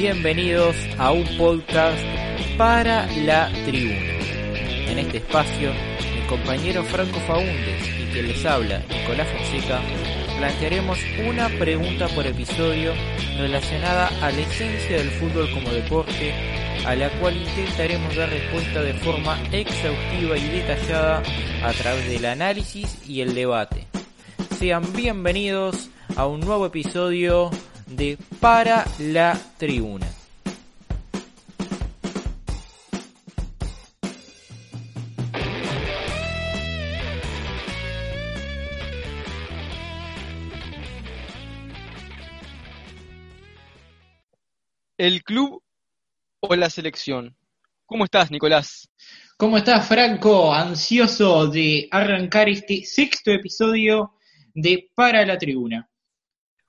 bienvenidos a un podcast para la tribuna. En este espacio, mi compañero Franco Faúndes y que les habla Nicolás Fonseca, plantearemos una pregunta por episodio relacionada a la esencia del fútbol como deporte, a la cual intentaremos dar respuesta de forma exhaustiva y detallada a través del análisis y el debate. Sean bienvenidos a un nuevo episodio de Para la Tribuna. ¿El club o la selección? ¿Cómo estás, Nicolás? ¿Cómo estás, Franco? Ansioso de arrancar este sexto episodio de Para la Tribuna.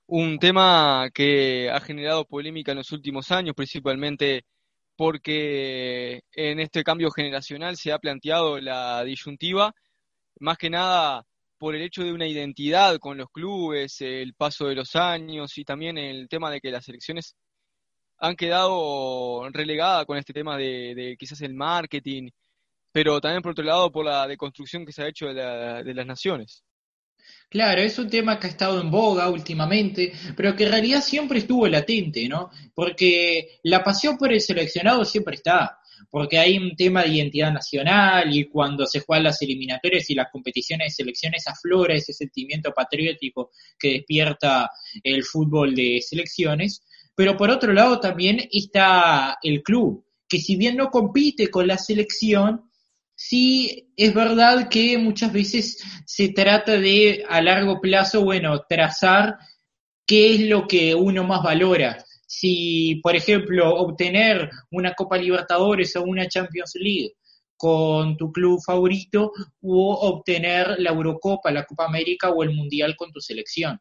Un tema que ha generado polémica en los últimos años, principalmente porque en este cambio generacional se ha planteado la disyuntiva, más que nada por el hecho de una identidad con los clubes, el paso de los años y también el tema de que las selecciones han quedado relegadas con este tema de, de quizás el marketing, pero también por otro lado por la deconstrucción que se ha hecho de, la, de las naciones. Claro, es un tema que ha estado en boga últimamente, pero que en realidad siempre estuvo latente, ¿no? Porque la pasión por el seleccionado siempre está, porque hay un tema de identidad nacional y cuando se juegan las eliminatorias y las competiciones de selecciones aflora ese sentimiento patriótico que despierta el fútbol de selecciones, pero por otro lado también está el club, que si bien no compite con la selección, sí es verdad que muchas veces se trata de a largo plazo, bueno, trazar qué es lo que uno más valora. Si, por ejemplo, obtener una Copa Libertadores o una Champions League con tu club favorito o obtener la Eurocopa, la Copa América o el Mundial con tu selección.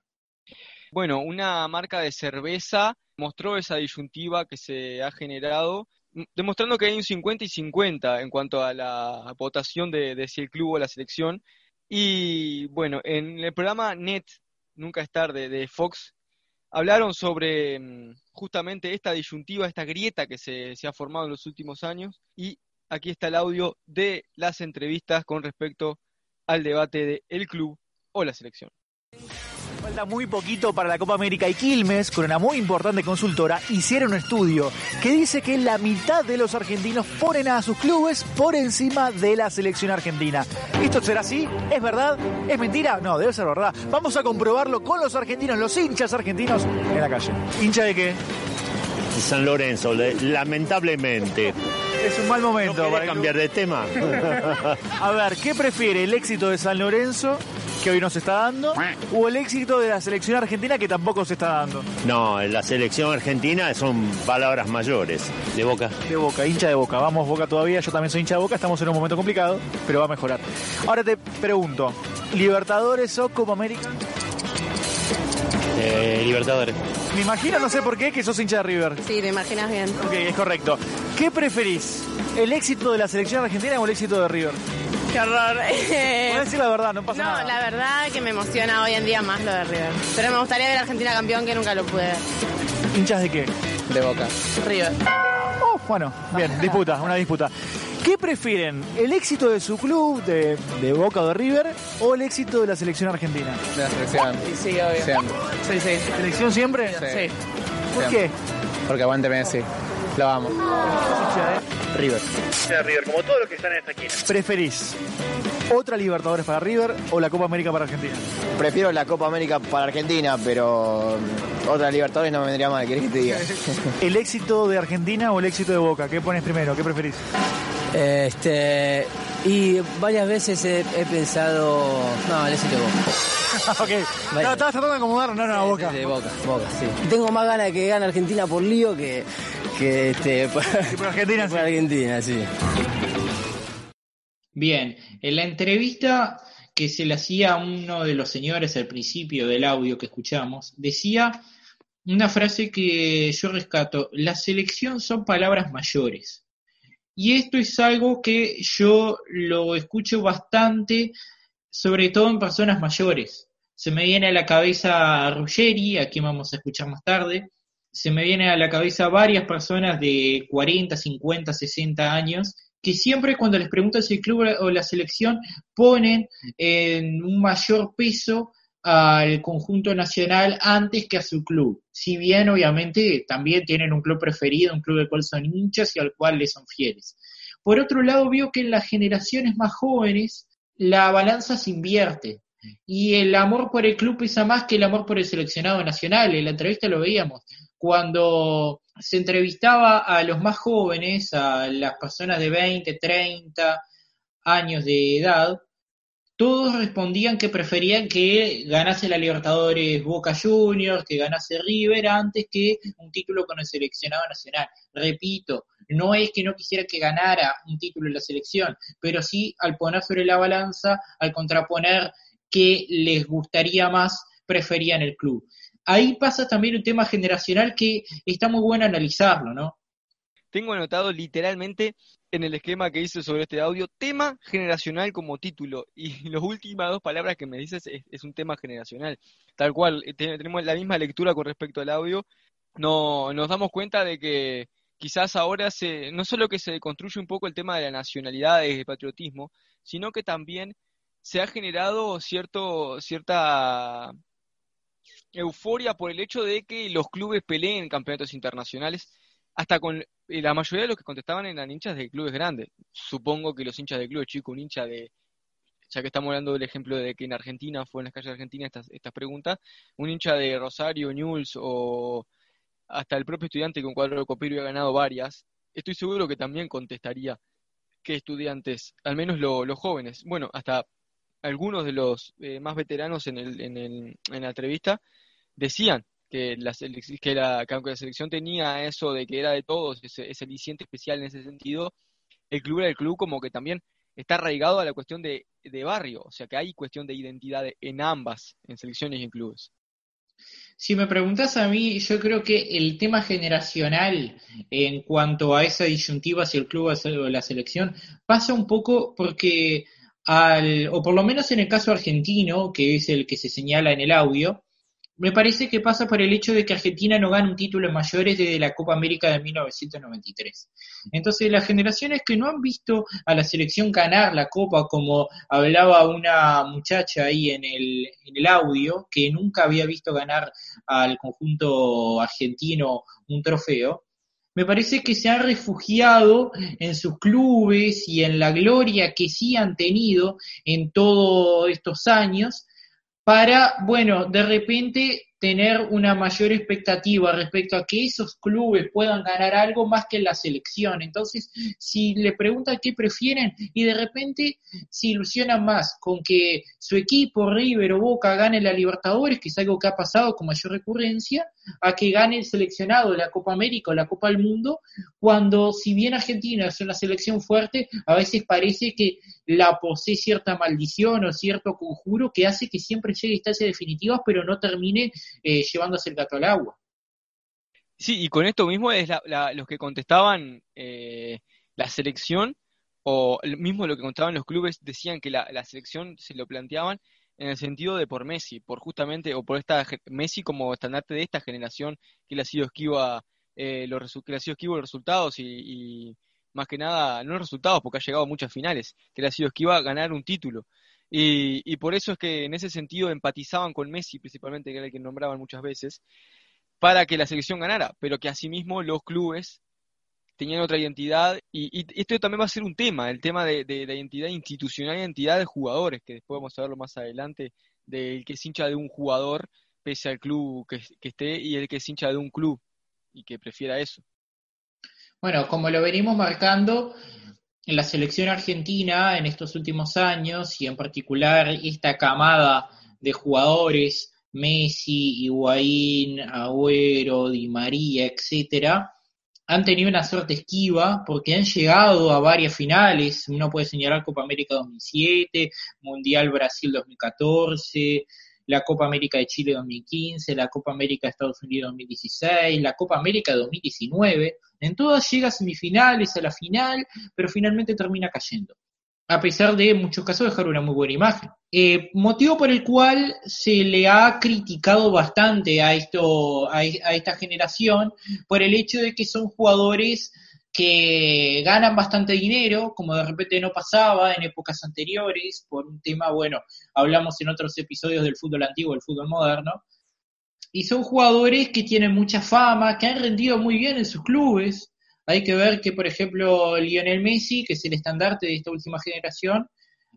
Bueno, una marca de cerveza mostró esa disyuntiva que se ha generado, demostrando que hay un 50 y 50 en cuanto a la votación de, de si el club o la selección. Y bueno, en el programa Net, Nunca es tarde, de Fox, hablaron sobre mm, justamente esta disyuntiva, esta grieta que se, se ha formado en los últimos años. Y aquí está el audio de las entrevistas con respecto al debate de el club o la selección. Falta muy poquito para la Copa América y Quilmes, con una muy importante consultora, hicieron un estudio que dice que la mitad de los argentinos ponen a sus clubes por encima de la selección argentina. ¿Esto será así? ¿Es verdad? ¿Es mentira? No, debe ser verdad. Vamos a comprobarlo con los argentinos, los hinchas argentinos en la calle. ¿Hincha de qué? San Lorenzo, lamentablemente. Es un mal momento ¿No para cambiar de tema? A ver, ¿qué prefiere? ¿El éxito de San Lorenzo, que hoy no se está dando, o el éxito de la selección argentina, que tampoco se está dando? No, la selección argentina son palabras mayores. De boca. De Boca, hincha de Boca. Vamos, Boca todavía. Yo también soy hincha de Boca. Estamos en un momento complicado, pero va a mejorar. Ahora te pregunto, ¿Libertadores o Copa América? Eh, Libertadores. Me imagino, no sé por qué, que sos hincha de River. Sí, te imaginas bien. Ok, es correcto. ¿Qué preferís? ¿El éxito de la selección argentina o el éxito de River? Qué horror. Podés decir la verdad, no pasa No, nada. la verdad que me emociona hoy en día más lo de River. Pero me gustaría ver a Argentina campeón que nunca lo pude ver. ¿Hinchas de qué? De boca. River. Oh, bueno, bien, disputa, una disputa. ¿Qué prefieren? ¿El éxito de su club, de, de Boca o de River, o el éxito de la selección argentina? De la selección. Sí, obvio. Sí, sí. ¿Selección siempre? Sí. ¿Por qué? Porque aguante Messi. Lo amo. River. River, como todos los que están en esta esquina. ¿Preferís otra Libertadores para River o la Copa América para Argentina? Prefiero la Copa América para Argentina, pero otra Libertadores no me vendría mal, ¿querés que te diga? ¿El éxito de Argentina o el éxito de Boca? ¿Qué pones primero? ¿Qué preferís? Este, y varias veces he, he pensado. No, éxito de Boca. ok. No, estabas tratando de acomodar, no, no, Boca. De Boca, Boca, sí. Tengo más ganas de que gane Argentina por lío que, que este, por, Argentina, por sí. Argentina, sí. Bien, en la entrevista que se le hacía a uno de los señores al principio del audio que escuchamos, decía una frase que yo rescato, la selección son palabras mayores. Y esto es algo que yo lo escucho bastante, sobre todo en personas mayores. Se me viene a la cabeza Ruggeri, a quien vamos a escuchar más tarde, se me vienen a la cabeza varias personas de 40, 50, 60 años que siempre cuando les preguntan si el club o la selección ponen en un mayor peso al conjunto nacional antes que a su club. Si bien obviamente también tienen un club preferido, un club del cual son hinchas y al cual les son fieles. Por otro lado, veo que en las generaciones más jóvenes la balanza se invierte y el amor por el club pesa más que el amor por el seleccionado nacional. En la entrevista lo veíamos. Cuando se entrevistaba a los más jóvenes, a las personas de 20, 30 años de edad, todos respondían que preferían que ganase la Libertadores Boca Juniors, que ganase River, antes que un título con el seleccionado nacional. Repito, no es que no quisiera que ganara un título en la selección, pero sí al poner sobre la balanza, al contraponer que les gustaría más, preferían el club. Ahí pasa también un tema generacional que está muy bueno analizarlo, ¿no? Tengo anotado literalmente en el esquema que hice sobre este audio, tema generacional como título. Y las últimas dos palabras que me dices es, un tema generacional. Tal cual, eh, tenemos la misma lectura con respecto al audio. No, nos damos cuenta de que quizás ahora se, no solo que se construye un poco el tema de la nacionalidad, y el patriotismo, sino que también se ha generado cierto, cierta euforia por el hecho de que los clubes peleen en campeonatos internacionales hasta con la mayoría de los que contestaban eran hinchas de clubes grandes. Supongo que los hinchas de clubes chicos, un hincha de, ya que estamos hablando del ejemplo de que en Argentina fue en las calles de Argentina estas, estas preguntas, un hincha de Rosario, Newell's o hasta el propio estudiante con cuadro de Copiro ha ganado varias, estoy seguro que también contestaría que estudiantes, al menos los jóvenes, bueno, hasta algunos de los eh, más veteranos en, el, en la entrevista decían que la, que, la, que aunque la selección tenía eso de que era de todos, ese, ese especial en ese sentido, el club era el club como que también está arraigado a la cuestión de, de barrio, o sea que hay cuestión de identidad en ambas, en selecciones y en clubes. Si me preguntas a mí, yo creo que el tema generacional en cuanto a esa disyuntiva si el club o la selección pasa un poco porque al, o por lo menos en el caso argentino, que es el que se señala en el audio, me parece que pasa por el hecho de que Argentina no gana un título en mayores desde la Copa América de 1993. Entonces, las generaciones que no han visto a la selección ganar la Copa, como hablaba una muchacha ahí en el, en el audio, que nunca había visto ganar al conjunto argentino un trofeo, me parece que se han refugiado en sus clubes y en la gloria que sí han tenido en todos estos años para, bueno, de repente tener una mayor expectativa respecto a que esos clubes puedan ganar algo más que la selección. Entonces, si le preguntan qué prefieren y de repente se ilusionan más con que su equipo, River o Boca, gane la Libertadores, que es algo que ha pasado con mayor recurrencia, a que gane el seleccionado la Copa América o la Copa del Mundo, cuando si bien Argentina es una selección fuerte, a veces parece que la posee cierta maldición o cierto conjuro que hace que siempre llegue a instancias definitivas, pero no termine eh, llevándose el gato al agua. Sí, y con esto mismo es los que contestaban eh, la selección, o mismo lo que contaban los clubes, decían que la, selección se lo planteaban en el sentido de por Messi, por justamente, o por esta Messi como estandarte de esta generación que le ha sido esquiva, eh, los, que ha sido esquivo los resultados y, más que nada, no los resultados, porque ha llegado a muchas finales, que le ha sido esquiva ganar un título. Y, por eso es que en ese sentido empatizaban con Messi, principalmente, que era el que nombraban muchas veces, para que la selección ganara, pero que asimismo los clubes tenían otra identidad, y, esto también va a ser un tema, el tema de, la identidad institucional y identidad de jugadores, que después vamos a verlo más adelante, del que es hincha de un jugador pese al club que, que esté, y el que es hincha de un club y que prefiera eso. Bueno, como lo venimos marcando, en la selección argentina en estos últimos años y en particular esta camada de jugadores, Messi, Higuaín, Agüero, Di María, etcétera, han tenido una suerte esquiva porque han llegado a varias finales. Uno puede señalar Copa América 2007, Mundial Brasil 2014, la Copa América de Chile 2015, la Copa América de Estados Unidos 2016, la Copa América 2019. En todas llega a semifinales, a la final, pero finalmente termina cayendo. a pesar de en muchos casos dejar una muy buena imagen. Eh, motivo por el cual se le ha criticado bastante a, esto, a, a esta generación por el hecho de que son jugadores que ganan bastante dinero, como de repente no pasaba en épocas anteriores, por un tema, bueno, hablamos en otros episodios del fútbol antiguo, del fútbol moderno, y son jugadores que tienen mucha fama, que han rendido muy bien en sus clubes. Hay que ver que, por ejemplo, Lionel Messi, que es el estandarte de esta última generación,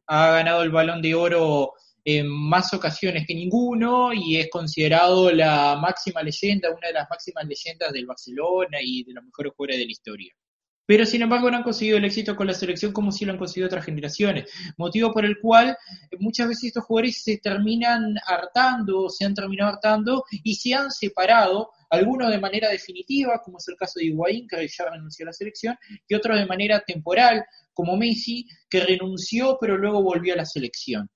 ha ganado el balón de oro en más ocasiones que ninguno y es considerado la máxima leyenda, una de las máximas leyendas del Barcelona y de los mejores jugadores de la historia pero sin embargo no han conseguido el éxito con la selección como si lo han conseguido otras generaciones, motivo por el cual eh, muchas veces estos jugadores se terminan hartando, se han terminado hartando y se han separado, algunos de manera definitiva, como es el caso de Higuaín, que ya renunció a la selección, y otros de manera temporal, como Messi, que renunció pero luego volvió a la selección.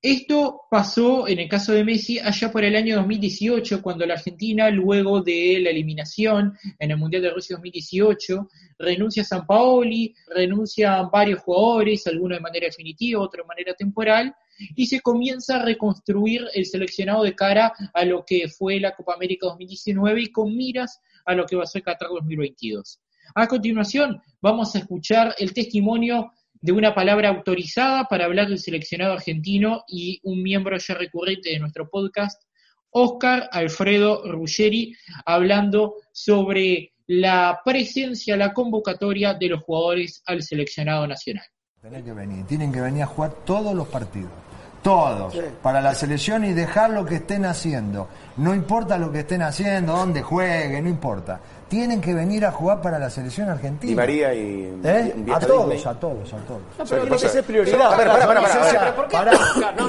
Esto pasó en el caso de Messi allá por el año 2018, cuando la Argentina, luego de la eliminación en el Mundial de Rusia 2018, renuncia a San Paoli, renuncian varios jugadores, algunos de manera definitiva, otros de manera temporal, y se comienza a reconstruir el seleccionado de cara a lo que fue la Copa América 2019 y con miras a lo que va a ser Qatar 2022. A continuación, vamos a escuchar el testimonio de una palabra autorizada para hablar del seleccionado argentino y un miembro ya recurrente de nuestro podcast, Oscar Alfredo Ruggeri, hablando sobre la presencia, la convocatoria de los jugadores al seleccionado nacional. Tienen que venir, tienen que venir a jugar todos los partidos, todos, para la selección y dejar lo que estén haciendo. No importa lo que estén haciendo, dónde jueguen, no importa tienen que venir a jugar para la selección argentina. Y María y. ¿Eh? A todos, a todos, a todos. No, pero tiene que ser prioridad.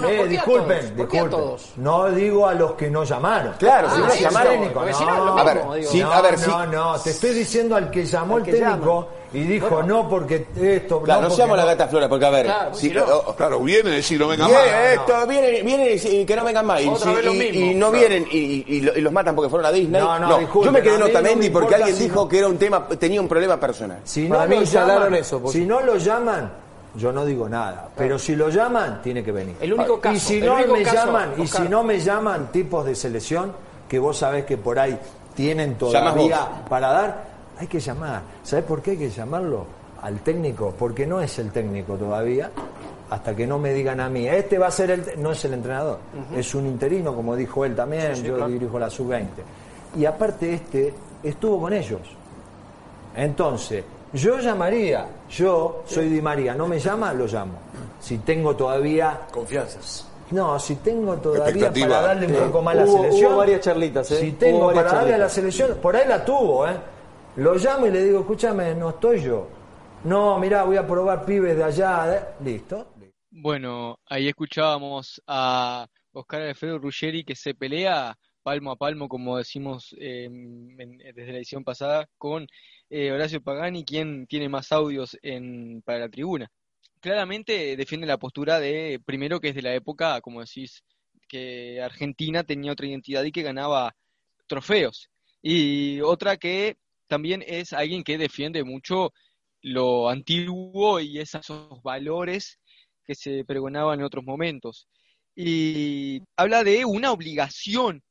Eh, disculpen, disculpen. No digo a los que no llamaron. Claro, si no llamaron. No, a ver, a ver, no, no, te estoy diciendo al que llamó el técnico y dijo no porque esto claro no, no llamo la gata flora porque a ver claro, si, no, claro vienen y no vengan más esto vienen vienen y que no vengan más y, y, no vienen y, los matan porque fueron a Disney. No, no, yo me quedé en Otamendi porque alguien dijo que era un tema tenía un problema personal. Si no lo llaman, eso si no lo llaman yo no digo nada, pero si lo llaman, tiene que venir. El único caso, y si no me llaman, y si no me llaman tipos de selección que vos sabés que por ahí tienen todavía para dar, hay que llamar. ¿Sabes por qué hay que llamarlo? Al técnico, porque no es el técnico todavía, hasta que no me digan a mí, este va a ser el, no es el entrenador, es un interino, como dijo él también, yo dirijo la sub-20. Y aparte este estuvo con ellos. Entonces, yo llamaría, yo soy Di María, no me llama, lo llamo. Si tengo todavía... Confianzas. No, si tengo todavía para darle un poco más a la selección. Hubo varias charlitas, ¿eh? Si tengo para darle a la selección, por ahí la tuvo, ¿eh? Lo llamo y le digo, escúchame, no estoy yo. No, mirá, voy a probar pibes de allá. Listo. Bueno, ahí escuchábamos a Oscar Alfredo Ruggeri que se pelea palmo a palmo, como decimos em, desde la edición pasada, con eh, Horacio Pagani, quien tiene más audios en, para la tribuna. Claramente defiende la postura de, primero que es de la época, como decís, que Argentina tenía otra identidad y que ganaba trofeos. Y otra que también es alguien que defiende mucho lo antiguo y esos valores que se pregonaban en otros momentos. Y habla de una obligación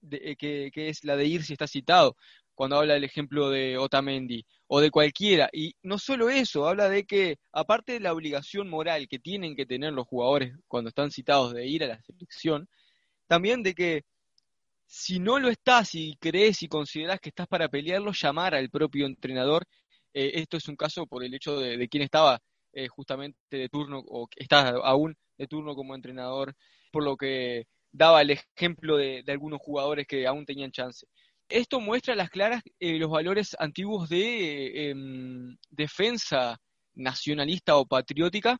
de, que, que, es la de ir si está citado, cuando habla del ejemplo de Otamendi o de cualquiera. Y no solo eso, habla de que, aparte de la obligación moral que tienen que tener los jugadores cuando están citados de ir a la selección, también de que si no lo estás y crees y consideras que estás para pelearlo, llamar al propio entrenador. Eh, esto es un caso por el hecho de, de quién estaba eh, justamente de turno o está aún de turno como entrenador, por lo que daba el ejemplo de, algunos jugadores que aún tenían chance. Esto muestra las claras eh, los valores antiguos de em, defensa nacionalista o patriótica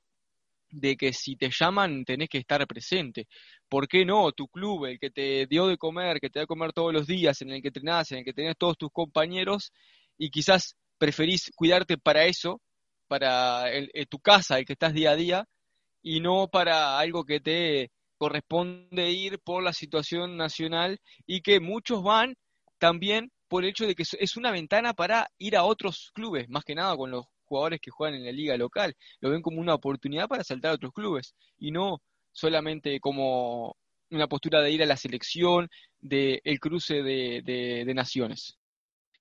de que si te llaman tenés que estar presente. ¿Por qué no? Tu club, el que te dio de comer, que te da de comer todos los días, en el que entrenás, en el que tenés todos tus compañeros, y quizás preferís cuidarte para eso, para eh, tu casa, el que estás día a día, y no para algo que te corresponde ir por la situación nacional y que muchos van también por el hecho de que es una ventana para ir a otros clubes, más que nada con los jugadores que juegan en la liga local, lo ven como una oportunidad para saltar a otros clubes y no solamente como una postura de ir a la selección, el cruce de, naciones.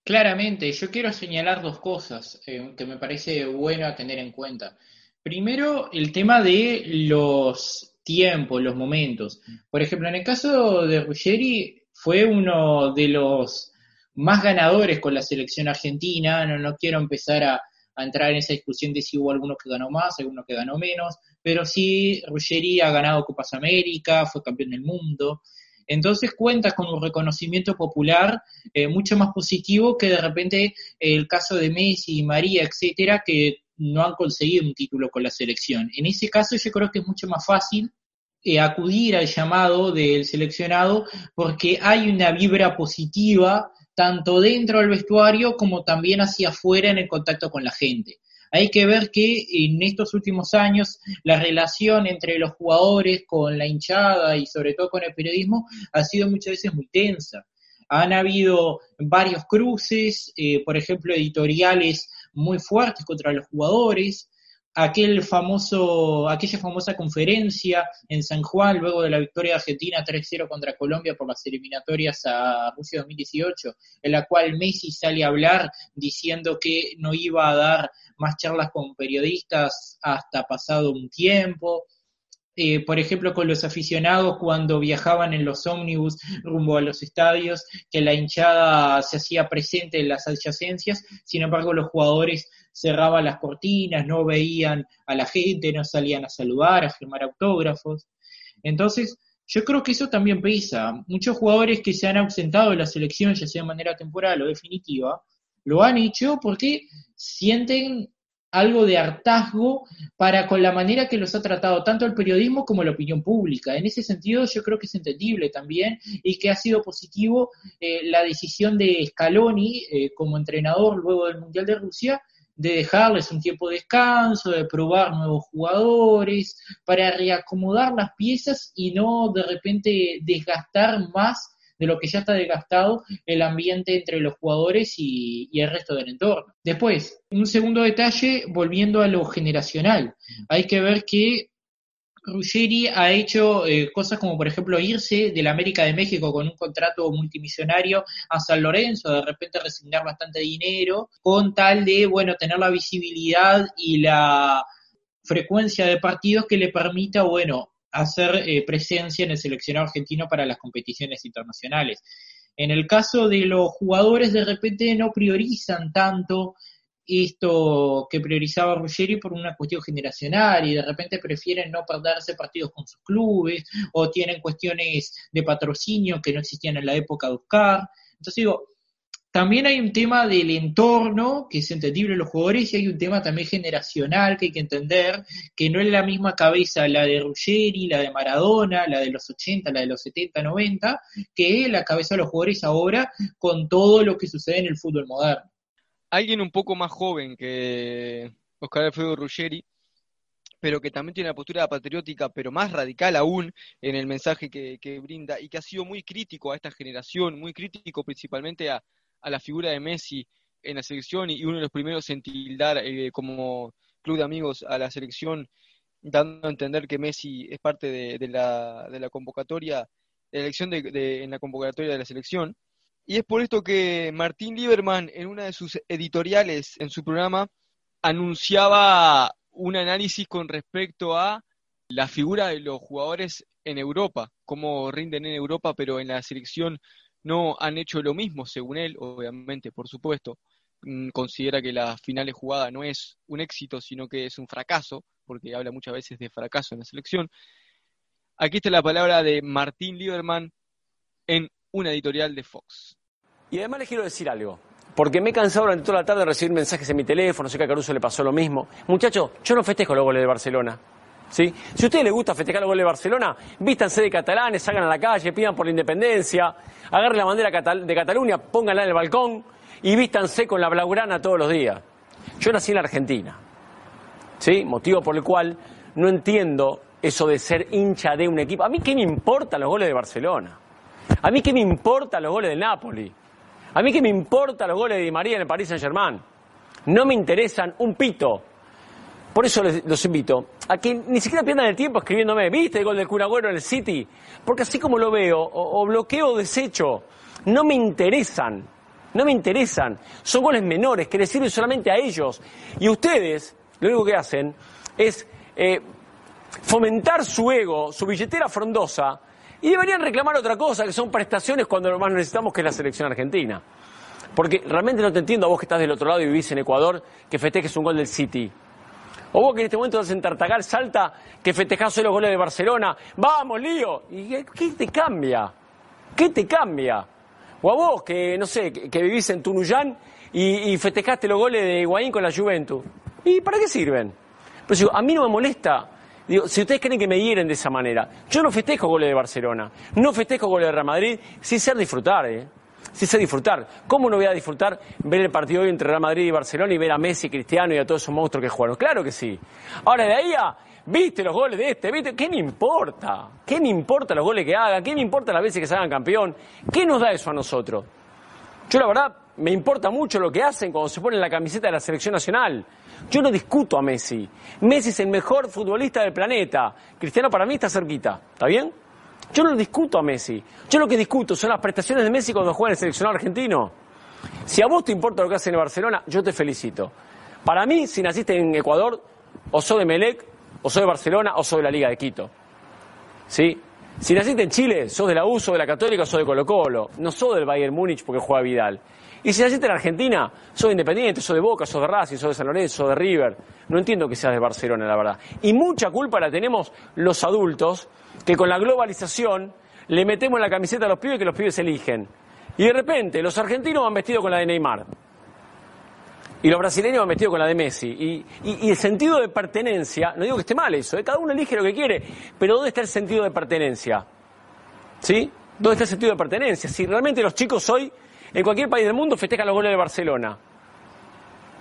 Claramente, yo quiero señalar dos cosas eh, que me parece bueno a tener en cuenta. Primero, el tema de los tiempos, los momentos. Por ejemplo, en el caso de Ruggeri, fue uno de los más ganadores con la selección argentina. No quiero empezar a, entrar en esa discusión de si hubo alguno que ganó más, alguno que ganó menos, pero sí, Ruggeri ha ganado Copas América, fue campeón del mundo. Entonces cuenta con un reconocimiento popular eh, mucho más positivo que de repente el caso de Messi, María, etcétera, que no han conseguido un título con la selección. En ese caso yo creo que es mucho más fácil eh, acudir al llamado del seleccionado porque hay una vibra positiva tanto dentro del vestuario como también hacia afuera en el contacto con la gente. Hay que ver que en estos últimos años la relación entre los jugadores con la hinchada y sobre todo con el periodismo ha sido muchas veces muy tensa. Han habido varios cruces, eh, por ejemplo, editoriales muy fuertes contra los jugadores, aquel famoso, aquella famosa conferencia en San Juan luego de la victoria argentina 3-0 contra Colombia por las eliminatorias a Rusia 2018, en la cual Messi sale a hablar diciendo que no iba a dar más charlas con periodistas hasta pasado un tiempo. Eh, por ejemplo, con los aficionados cuando viajaban en los ómnibus rumbo a los estadios, que la hinchada se hacía presente en las adyacencias, sin embargo los jugadores cerraban las cortinas, no veían a la gente, no salían a saludar, a firmar autógrafos. Entonces, yo creo que eso también pesa. Muchos jugadores que se han ausentado de la selección, ya sea de manera temporal o definitiva, lo han hecho porque sienten algo de hartazgo para con la manera que los ha tratado tanto el periodismo como la opinión pública. En ese sentido yo creo que es entendible también y que ha sido positivo eh, la decisión de Scaloni eh, como entrenador luego del Mundial de Rusia de dejarles un tiempo de descanso, de probar nuevos jugadores, para reacomodar las piezas y no de repente desgastar más de lo que ya está desgastado el ambiente entre los jugadores y, el resto del entorno. Después, un segundo detalle, volviendo a lo generacional, hay que ver que Ruggeri ha hecho eh, cosas como, por ejemplo, irse de la América de México con un contrato multimillonario a San Lorenzo, de repente resignar bastante dinero, con tal de, bueno, tener la visibilidad y la frecuencia de partidos que le permita, bueno, hacer eh, presencia en el seleccionado argentino para las competiciones internacionales. En el caso de los jugadores, de repente no priorizan tanto esto que priorizaba Ruggeri por una cuestión generacional y de repente prefieren no perderse partidos con sus clubes o tienen cuestiones de patrocinio que no existían en la época de Oscar. Entonces digo, también hay un tema del entorno, que es entendible los jugadores, y hay un tema también generacional que hay que entender, que no es la misma cabeza la de Ruggeri, la de Maradona, la de los 80, la de los 70, 90, que la cabeza de los jugadores ahora con todo lo que sucede en el fútbol moderno. Alguien un poco más joven que Oscar Alfredo Ruggeri, pero que también tiene una postura patriótica, pero más radical aún en el mensaje que, brinda y que ha sido muy crítico a esta generación, muy crítico principalmente a a la figura de Messi en la selección y uno de los primeros en tildar eh, como club de amigos a la selección, dando a entender que Messi es parte de, la, de la, convocatoria, de la elección de, en la convocatoria de la selección. Y es por esto que Martín Lieberman, en una de sus editoriales en su programa, anunciaba un análisis con respecto a la figura de los jugadores en Europa, cómo rinden en Europa, pero en la selección no han hecho lo mismo, según él, obviamente, por supuesto. Mm, considera que la final de jugada no es un éxito, sino que es un fracaso, porque habla muchas veces de fracaso en la selección. Aquí está la palabra de Martín Lieberman en una editorial de Fox. Y además les quiero decir algo, porque me he cansado durante toda la tarde de recibir mensajes en mi teléfono, sé que a Caruso le pasó lo mismo. Muchachos, yo no festejo los goles de Barcelona. Si a ustedes les gusta festejar los goles de Barcelona, vístanse de catalanes, salgan a la calle, pidan por la independencia, agarren la bandera de Cataluña, pónganla en el balcón y vístanse con la blaugrana todos los días. Yo nací en Argentina, ¿sí? Motivo por el cual no entiendo eso de ser hincha de un equipo. A mí qué me importan los goles de Barcelona. A mí qué me importan los goles del Napoli. A mí qué me importan los goles de Di María en el Paris Saint-Germain. No me interesan un pito. Por eso les, los invito a que ni siquiera pierdan el tiempo escribiéndome, ¿viste el gol del Cunagüero en el City? Porque así como lo veo, o, bloqueo o desecho, no me interesan. No me interesan. Son goles menores que les sirven solamente a ellos. Y ustedes, lo único que hacen es eh, fomentar su ego, su billetera frondosa, y deberían reclamar otra cosa, que son prestaciones cuando lo más necesitamos, que es la selección argentina. Porque realmente no te entiendo a vos que estás del otro lado y vivís en Ecuador, que festejes un gol del City. O vos que en este momento estás en Tartagal, Salta, que festejás los goles de Barcelona. ¡Vamos, lío! ¿Y qué te cambia? ¿Qué te cambia? O a vos que, no sé, que, vivís en Tunuyán y, festejaste los goles de Higuaín con la Juventus. ¿Y para qué sirven? Pero digo, a mí no me molesta. Digo, si ustedes creen que me hieren de esa manera, yo no festejo goles de Barcelona, no festejo goles de Real Madrid, sin ser disfrutar, ¿eh? sí sé disfrutar. ¿Cómo no voy a disfrutar ver el partido hoy entre Real Madrid y Barcelona y ver a Messi, Cristiano y a todos esos monstruos que jugaron? Claro que sí. Ahora, de ahí a, viste los goles de este, viste, ¿qué me importa? ¿Qué me importa los goles que hagan? ¿Qué me importa las veces que se hagan campeón? ¿Qué nos da eso a nosotros? Yo la verdad me importa mucho lo que hacen cuando se ponen la camiseta de la selección nacional. Yo no discuto a Messi. Messi es el mejor futbolista del planeta. Cristiano para mí está cerquita. ¿Está bien? Yo no discuto a Messi. Yo lo que discuto son las prestaciones de Messi cuando juega en el seleccionado argentino. Si a vos te importa lo que hace en Barcelona, yo te felicito. Para mí, si naciste en Ecuador, o soy de Melec, o soy de Barcelona, o soy de la Liga de Quito. ¿Sí? Si naciste en Chile, sos de la U, sos de la Católica, sos de Colo Colo. No sos del Bayern Múnich porque juega Vidal. Y si naciste en Argentina, sos Independiente, sos de Boca, sos de Racing, sos de San Lorenzo, sos de River. No entiendo que seas de Barcelona, la verdad. Y mucha culpa la tenemos los adultos que con la globalización le metemos la camiseta a los pibes que los pibes eligen. Y de repente los argentinos van vestidos con la de Neymar. Y los brasileños van vestidos con la de Messi. Y, el sentido de pertenencia, no digo que esté mal eso, ¿eh? cada uno elige lo que quiere, pero ¿dónde está el sentido de pertenencia? ¿Sí? ¿Dónde está el sentido de pertenencia? Si realmente los chicos hoy, en cualquier país del mundo, festejan los goles de Barcelona.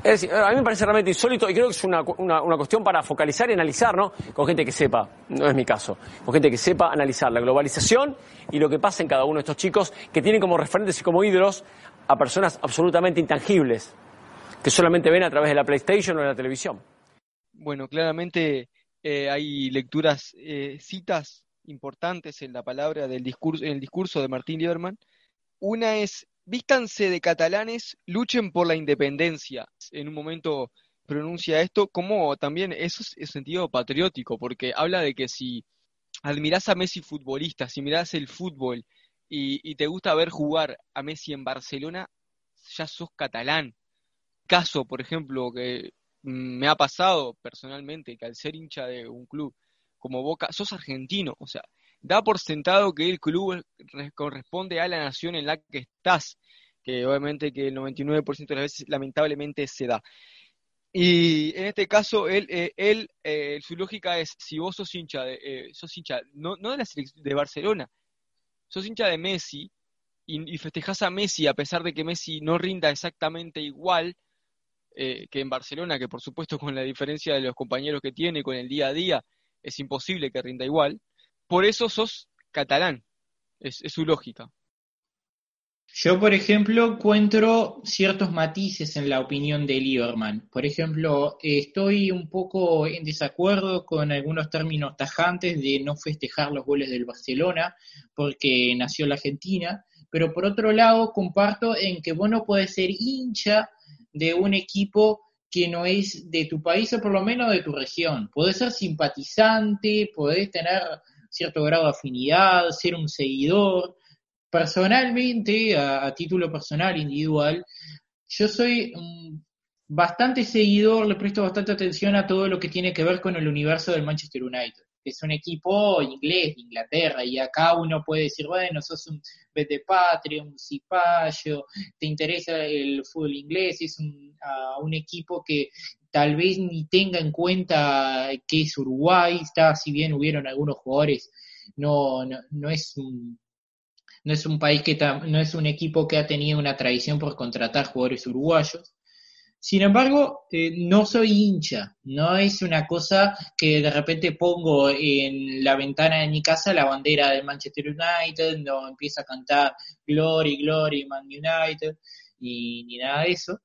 Es decir, a mí me parece realmente insólito y creo que es una, una, cuestión para focalizar y analizar, ¿no? Con gente que sepa, no es mi caso, con gente que sepa analizar la globalización y lo que pasa en cada uno de estos chicos que tienen como referentes y como ídolos a personas absolutamente intangibles, que solamente ven a través de la PlayStation o de la televisión. Bueno, claramente eh, hay lecturas, eh, citas importantes en la palabra del discurso, en el discurso de Martín Lieberman. Una es vístanse de catalanes, luchen por la independencia. En un momento pronuncia esto como también eso es, sentido patriótico, porque habla de que si admirás a Messi futbolista, si mirás el fútbol y, te gusta ver jugar a Messi en Barcelona, ya sos catalán. Caso, por ejemplo, que me ha pasado personalmente, que al ser hincha de un club como Boca, sos argentino, o sea, da por sentado que el club corresponde a la nación en la que estás, que obviamente que el 99% de las veces lamentablemente se da. Y en este caso, él, eh, él eh, su lógica es, si vos sos hincha, de, eh, sos hincha no, no de la de Barcelona, sos hincha de Messi y, y, festejás a Messi a pesar de que Messi no rinda exactamente igual que en Barcelona, que por supuesto con la diferencia de los compañeros que tiene, con el día a día, es imposible que rinda igual por eso sos catalán. Es, su lógica. Yo, por ejemplo, encuentro ciertos matices en la opinión de Lieberman. Por ejemplo, estoy un poco en desacuerdo con algunos términos tajantes de no festejar los goles del Barcelona porque nació la Argentina, pero por otro lado comparto en que vos no podés ser hincha de un equipo que no es de tu país o por lo menos de tu región. Podés ser simpatizante, podés tener cierto grado de afinidad, ser un seguidor. Personalmente, a, título personal, individual, yo soy bastante seguidor, le presto bastante atención a todo lo que tiene que ver con el universo del Manchester United. Es un equipo inglés, de Inglaterra, y acá uno puede decir, bueno, sos un vete patrio, un cipayo, te interesa el fútbol inglés, es un, un equipo que tal vez ni tenga en cuenta que es Uruguay, está, si bien hubieron algunos jugadores, no, no, es un no es un país que no es un equipo que ha tenido una tradición por contratar jugadores uruguayos. Sin embargo, eh, no soy hincha, no es una cosa que de repente pongo en la ventana de mi casa la bandera del Manchester United, no empiezo a cantar Glory, Glory, Man United, y ni nada de eso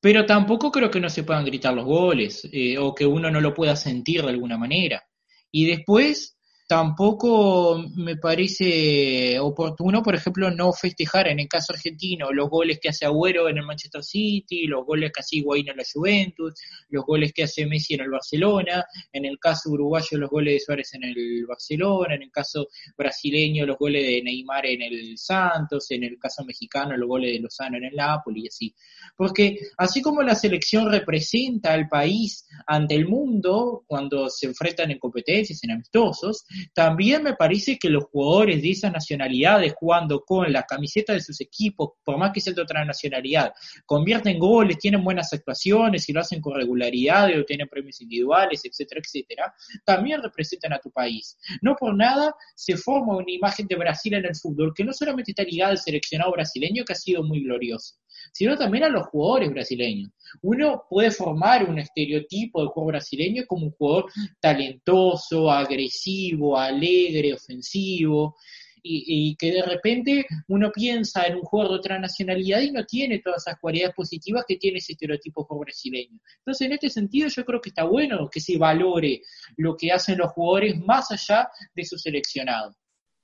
pero tampoco creo que no se puedan gritar los goles eh, o que uno no lo pueda sentir de alguna manera. Y después, tampoco me parece oportuno, por ejemplo, no festejar en el caso argentino los goles que hace Agüero en el Manchester City, los goles que hace Higuaín en la Juventus, los goles que hace Messi en el Barcelona, en el caso uruguayo los goles de Suárez en el Barcelona, en el caso brasileño los goles de Neymar en el Santos, en el caso mexicano los goles de Lozano en el Napoli y así. Porque así como la selección representa al país ante el mundo cuando se enfrentan en competencias, en amistosos, también me parece que los jugadores de esas nacionalidades jugando con la camiseta de sus equipos, por más que sea de otra nacionalidad, convierten goles, tienen buenas actuaciones y lo hacen con regularidad o tienen premios individuales, etcétera, etcétera, también representan a tu país. No por nada se forma una imagen de Brasil en el fútbol que no solamente está ligada al seleccionado brasileño, que ha sido muy glorioso, sino también a los jugadores brasileños. Uno puede formar un estereotipo de juego brasileño como un jugador talentoso, agresivo, alegre, ofensivo, y, que de repente uno piensa en un jugador de otra nacionalidad y no tiene todas esas cualidades positivas que tiene ese estereotipo juego brasileño. Entonces, en este sentido, yo creo que está bueno que se valore lo que hacen los jugadores más allá de su seleccionado.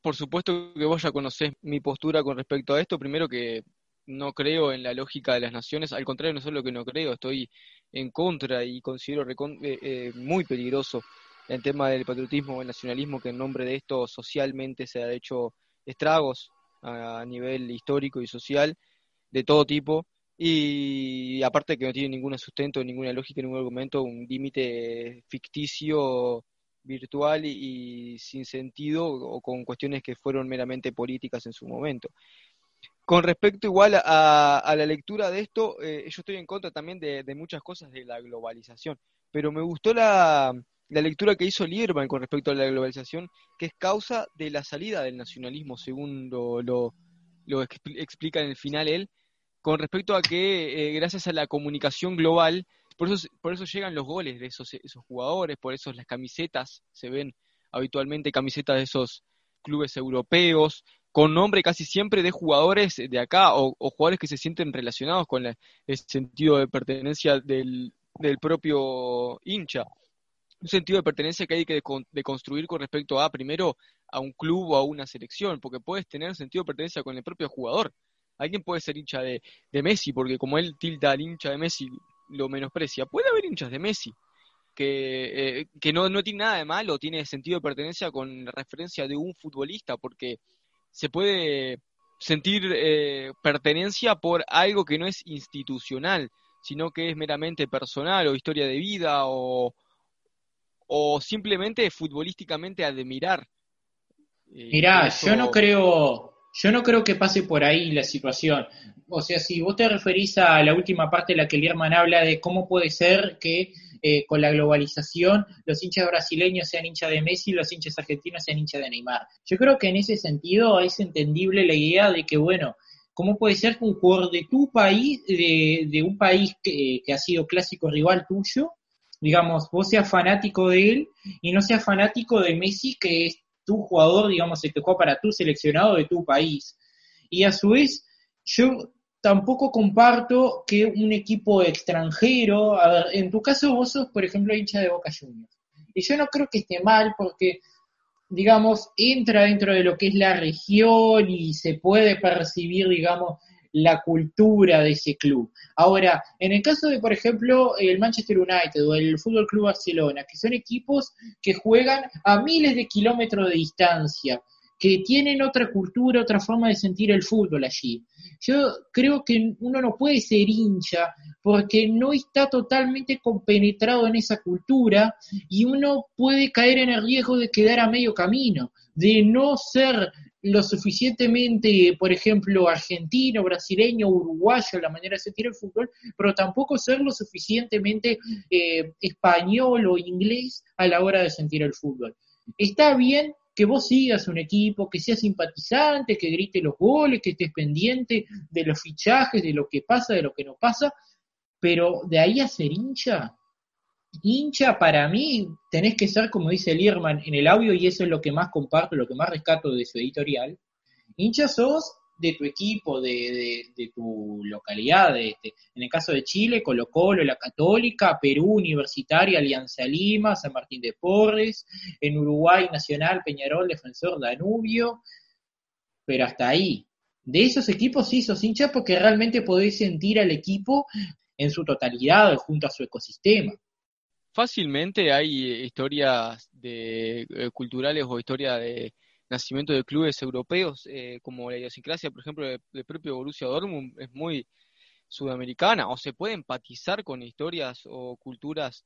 Por supuesto que vos ya conocés mi postura con respecto a esto. Primero que no creo en la lógica de las naciones, al contrario, no solo que no creo, estoy en contra y considero eh, eh, muy peligroso el tema del patriotismo o el nacionalismo que en nombre de esto socialmente se ha hecho estragos a, nivel histórico y social de todo tipo y aparte que no tiene ningún sustento, ninguna lógica, ningún argumento, un límite ficticio virtual y, sin sentido o con cuestiones que fueron meramente políticas en su momento. Con respecto igual a, la lectura de esto, eh, yo estoy en contra también de, muchas cosas de la globalización, pero me gustó la, lectura que hizo Lierman con respecto a la globalización, que es causa de la salida del nacionalismo, según lo, explica en el final él, con respecto a que eh, gracias a la comunicación global, por eso, por eso llegan los goles de esos, esos jugadores, por eso las camisetas se ven habitualmente camisetas de esos clubes europeos, con nombre casi siempre de jugadores de acá o, jugadores que se sienten relacionados con el sentido de pertenencia del, propio hincha. Un sentido de pertenencia que hay que deconstruir con respecto a, primero, a un club o a una selección, porque puedes tener sentido de pertenencia con el propio jugador. Alguien puede ser hincha de, Messi, porque como él tilda al hincha de Messi, lo menosprecia. Puede haber hinchas de Messi, que, eh, que no, no tiene nada de malo, tiene sentido de pertenencia con referencia de un futbolista, porque se puede sentir eh, pertenencia por algo que no es institucional, sino que es meramente personal o historia de vida o, o simplemente futbolísticamente admirar. Eh, Mirá, yo no creo, yo no creo que pase por ahí la situación. O sea, si vos te referís a la última parte de la que Lierman habla de cómo puede ser que eh, con la globalización los hinchas brasileños sean hinchas de Messi y los hinchas argentinos sean hinchas de Neymar. Yo creo que en ese sentido es entendible la idea de que, bueno, ¿cómo puede ser que un jugador de tu país, de, un país que, ha sido clásico rival tuyo, digamos, vos seas fanático de él y no seas fanático de Messi, que es tu jugador, digamos, el que juega para tu seleccionado de tu país? Y a su vez, yo tampoco comparto que un equipo extranjero, a ver, en tu caso vos sos, por ejemplo, hincha de Boca Juniors. Y yo no creo que esté mal porque, digamos, entra dentro de lo que es la región y se puede percibir, digamos, la cultura de ese club. Ahora, en el caso de, por ejemplo, el Manchester United o el Fútbol Club Barcelona, que son equipos que juegan a miles de kilómetros de distancia, que tienen otra cultura, otra forma de sentir el fútbol allí. Yo creo que uno no puede ser hincha porque no está totalmente compenetrado en esa cultura y uno puede caer en el riesgo de quedar a medio camino, de no ser lo suficientemente, por ejemplo, argentino, brasileño, uruguayo, la manera de sentir el fútbol, pero tampoco ser lo suficientemente eh, español o inglés a la hora de sentir el fútbol. Está bien que vos sigas un equipo, que seas simpatizante, que grite los goles, que estés pendiente de los fichajes, de lo que pasa, de lo que no pasa, pero de ahí a ser hincha, hincha para mí tenés que ser, como dice Lierman en el audio, y eso es lo que más comparto, lo que más rescato de su editorial, hincha sos de tu equipo, de, tu localidad. De, este. en el caso de Chile, Colo Colo, La Católica, Perú, Universitaria, Alianza Lima, San Martín de Porres, en Uruguay, Nacional, Peñarol, Defensor, Danubio, pero hasta ahí. De esos equipos sí sos hincha porque realmente podés sentir al equipo en su totalidad junto a su ecosistema. Fácilmente hay eh, historias de, eh, culturales o historia de nacimiento de clubes europeos, eh, como la idiosincrasia, por ejemplo, del propio Borussia Dortmund es muy sudamericana, o se puede empatizar con historias o culturas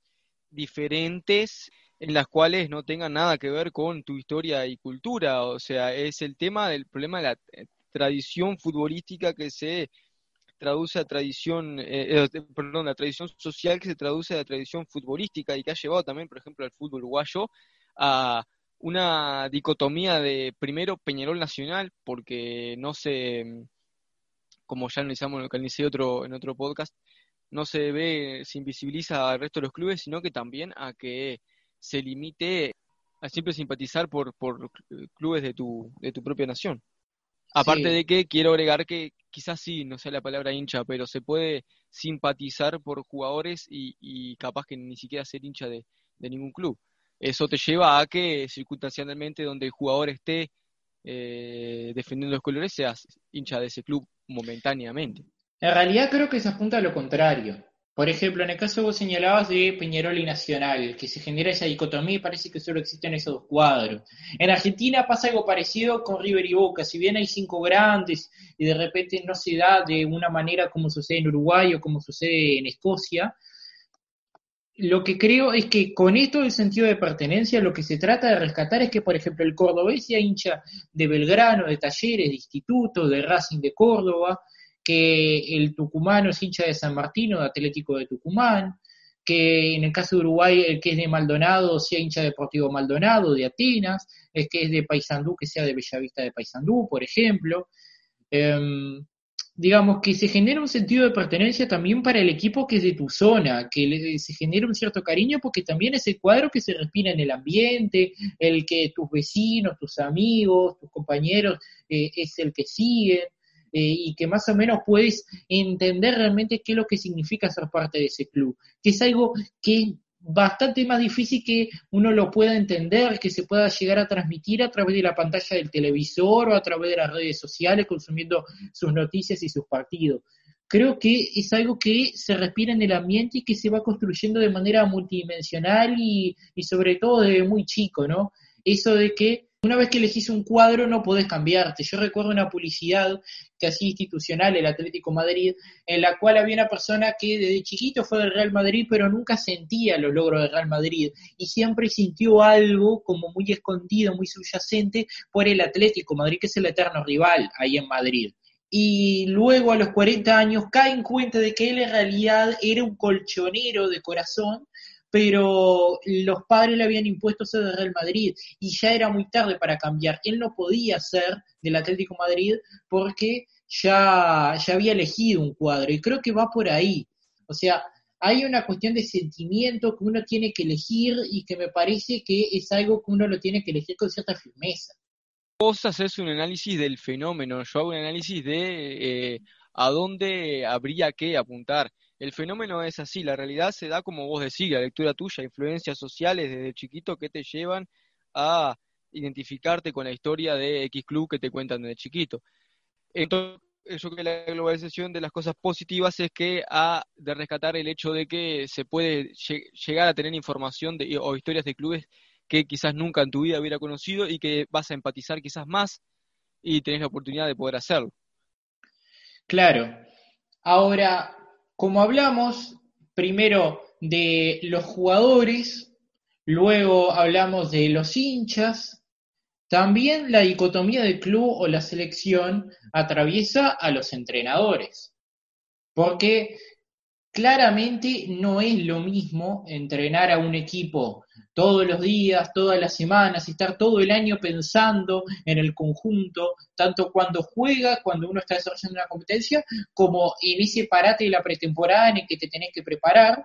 diferentes en las cuales no tengan nada que ver con tu historia y cultura, o sea, es el tema del problema de la tradición futbolística que se traduce a tradición, eh, eh, perdón, la tradición social que se traduce a la tradición futbolística y que ha llevado también, por ejemplo, al fútbol uruguayo a una dicotomía de primero Peñarol Nacional, porque no se, como ya analizamos en el otro, en otro podcast, no se ve, se invisibiliza al resto de los clubes, sino que también a que se limite a siempre simpatizar por, por clubes de tu, de tu propia nación. Aparte de que quiero agregar que quizás sí, no sé la palabra hincha, pero se puede simpatizar por jugadores y, capaz que ni siquiera ser hincha de, ningún club. Eso te lleva a que circunstancialmente donde el jugador esté eh, defendiendo los colores seas hincha de ese club momentáneamente. En realidad creo que se apunta a lo contrario. Por ejemplo, en el caso que vos señalabas de Peñarol y Nacional, que se genera esa dicotomía y parece que solo existen esos dos cuadros. En Argentina pasa algo parecido con River y Boca. Si bien hay cinco grandes y de repente no se da de una manera como sucede en Uruguay o como sucede en Escocia, lo que creo es que con esto del sentido de pertenencia lo que se trata de rescatar es que, por ejemplo, el cordobés sea hincha de Belgrano, de Talleres, de Instituto, de Racing de Córdoba, que el tucumano es hincha de San Martino, de Atlético de Tucumán, que en el caso de Uruguay el que es de Maldonado sea hincha de Deportivo Maldonado, de Atenas, el que es de Paysandú que sea de Bellavista de Paysandú, por ejemplo. Em, digamos que se genera un sentido de pertenencia también para el equipo que es de tu zona, que se genera un cierto cariño porque también es el cuadro que se respira en el ambiente, el que tus vecinos, tus amigos, tus compañeros eh, es el que siguen. Eh, y que más o menos puedes entender realmente qué es lo que significa ser parte de ese club, que es algo que es bastante más difícil que uno lo pueda entender, que se pueda llegar a transmitir a través de la pantalla del televisor o a través de las redes sociales consumiendo sus noticias y sus partidos. Creo que es algo que se respira en el ambiente y que se va construyendo de manera multidimensional y, y sobre todo desde muy chico, ¿no? Eso de que una vez que elegís un cuadro no podés cambiarte. Yo recuerdo una publicidad que hacía institucional el Atlético Madrid, en la cual había una persona que desde chiquito fue del Real Madrid, pero nunca sentía los logros del Real Madrid y siempre sintió algo como muy escondido, muy subyacente por el Atlético Madrid, que es el eterno rival ahí en Madrid y luego a los 40 años cae en cuenta de que él en realidad era un colchonero de corazón pero los padres le habían impuesto ser de Real Madrid y ya era muy tarde para cambiar. Él no podía ser del Atlético Madrid porque ya, ya había elegido un cuadro y creo que va por ahí. O sea, hay una cuestión de sentimiento que uno tiene que elegir y que me parece que es algo que uno lo tiene que elegir con cierta firmeza. Haces un análisis del fenómeno, yo hago un análisis de eh, a dónde habría que apuntar el fenómeno es así, la realidad se da como vos decís, la lectura tuya, influencias sociales desde chiquito que te llevan a identificarte con la historia de X Club que te cuentan desde chiquito. Entonces, eso que la globalización de las cosas positivas es que ha de rescatar el hecho de que se puede llegar a tener información o historias de clubes que quizás nunca en tu vida hubiera conocido y que vas a empatizar quizás más y tenés la oportunidad de poder hacerlo. Claro. Ahora, como hablamos primero de los jugadores, luego hablamos de los hinchas, también la dicotomía del club o la selección atraviesa a los entrenadores, porque claramente no es lo mismo entrenar a un equipo todos los días, todas las semanas, estar todo el año pensando en el conjunto, tanto cuando juega, cuando uno está desarrollando una competencia, como en ese parate de la pretemporada en el que te tenés que preparar,